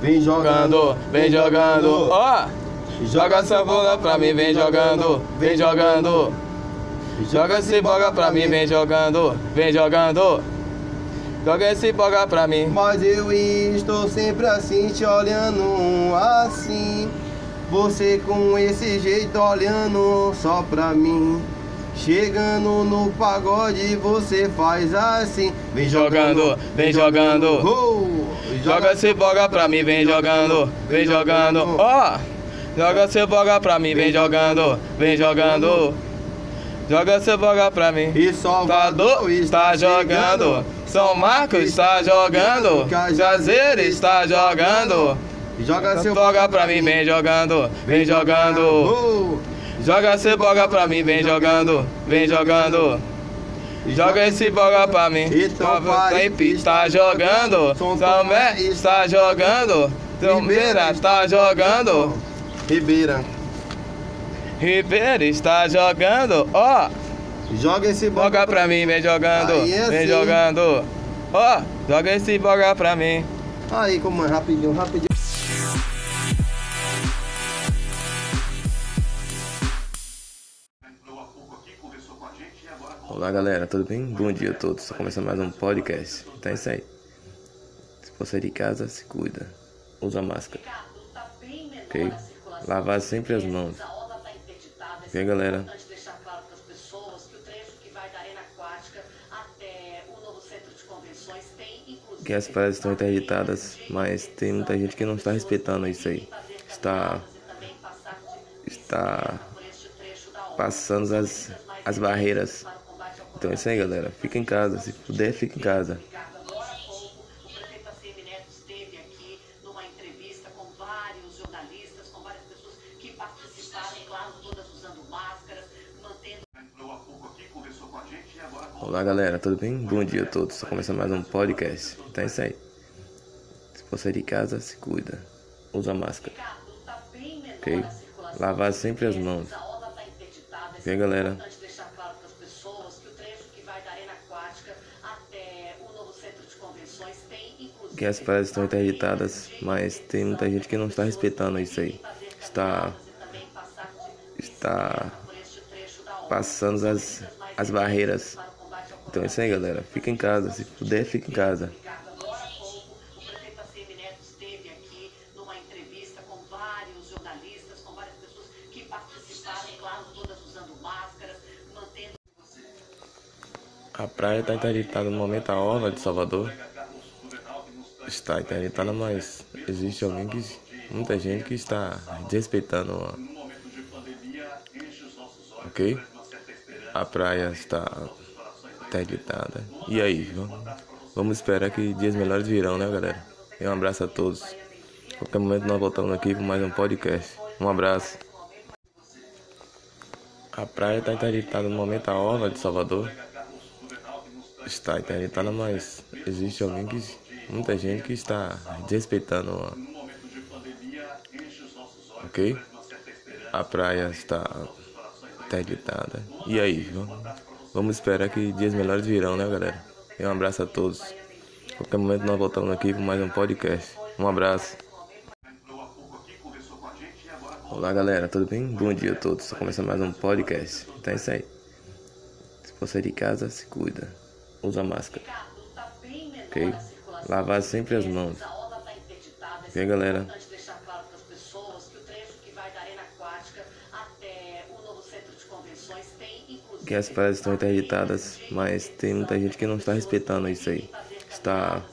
vem jogando, vem jogando, ó. Joga essa bola pra mim, vem jogando, vem jogando. Joga esse boga pra mim, vem jogando, vem jogando. Joga esse boga pra mim. Mas eu estou sempre assim, te olhando assim. Você com esse jeito olhando só pra mim. Chegando no pagode, você faz assim. Vem jogando, vem jogando. Joga esse boga pra mim, vem jogando, vem jogando. Ó, joga esse boga pra mim, vem jogando, vem jogando. Joga esse boga pra mim. E Salvador Salvador está jogando. São Marcos está jogando. Jazeiro está jogando. Joga seu Boga pra mim, vem jogando, vem jogando. Joga esse boga pra mim, vem jogando, vem jogando. Joga esse boga pra mim. Então, Clipe está jogando. Tomé está jogando. Tomeira está jogando. Ribeira. Ribeiro está jogando. Ó, Joga esse boga boga pra mim, vem jogando, é vem assim. jogando. Ó, joga esse boga pra mim. Aí, como é rapidinho, rapidinho. Olá galera, tudo bem? Bom dia a todos. Está começando mais um podcast. Então é isso aí. Se for sair de casa, se cuida. Usa máscara. Ok? Lavar sempre as mãos. Ok, galera? que as praias estão interditadas, mas tem muita gente que não está respeitando isso aí. Está, está passando as, as barreiras. Então é isso aí, galera. Fica em casa. Se puder, fica em casa. Olá galera, tudo bem? Bom dia a todos. Está começando mais um podcast. Então é isso aí. Se for sair de casa, se cuida. Usa máscara. tá Ok? Lavar sempre as mãos. Ok, galera? importante deixar claro para as pessoas que o trecho que vai da Arena Aquática até o novo centro de convenções tem inclusive Que as praias estão interditadas, mas tem muita gente que não está respeitando isso aí. Está, está passando as, as barreiras. Então é isso aí, galera. Fica em casa. Se puder, fica em casa. A praia está interditada no momento, a orla de Salvador está interditada, mas existe alguém que. muita gente que está desrespeitando. Ok? A praia está interditada. E aí, vamos, esperar que dias melhores virão, né, galera? E um abraço a todos. Qualquer momento nós voltamos aqui com mais um podcast. Um abraço. A praia está interditada no momento, a orla de Salvador está interditada, mas existe alguém que. Muita gente que está desrespeitando. a- Ok? A praia está interditada. E aí, vamos, vamos esperar que dias melhores virão, né, galera? E um abraço a todos. A qualquer momento nós voltamos aqui com mais um podcast. Um abraço. Olá galera, tudo bem? Bom dia a todos. Está começando mais um podcast. Então é isso aí. Se for sair de casa, se cuida. Usa máscara. Ok? Lavar sempre as mãos. está interditada. Ok, galera? que as praias estão interditadas, mas tem muita gente que não está respeitando isso aí. Está,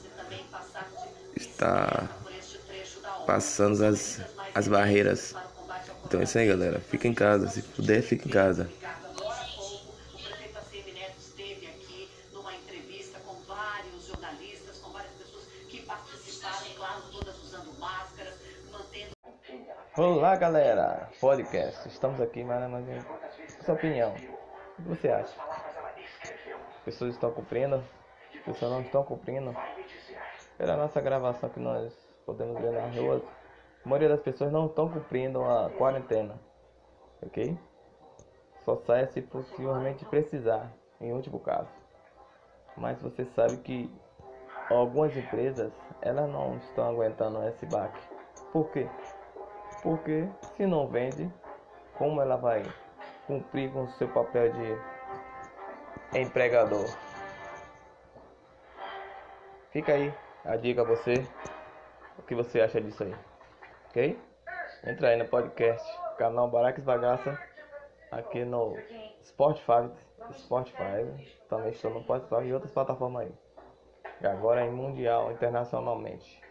está passando as, as barreiras. Então é isso aí, galera. Fica em casa. Se puder, fica em casa. Com vários jornalistas, com várias mantendo Olá galera, podcast. Estamos aqui uma vez. Sua opinião. O que você acha? As pessoas estão cumprindo? As pessoas não estão cumprindo? Pela nossa gravação que nós podemos ver nas ruas, a maioria das pessoas não estão cumprindo a quarentena. Ok? Só sai se possivelmente precisar, em último caso. Mas você sabe que algumas empresas elas não estão aguentando esse baque. Por quê? Porque se não vende, como ela vai cumprir com o seu papel de empregador? Fica aí a dica a você. O que você acha disso aí? Ok? Entra aí no podcast, canal Baraques Bagaça, aqui no Spotify, Spotify, também estou no Spotify e outras plataformas aí. E agora em mundial, internacionalmente.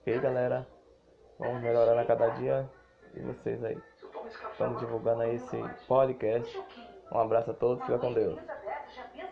Ok, galera? Vamos melhorando a cada dia e vocês aí. Estamos divulgando esse podcast. Um abraço a todos, fica com Deus.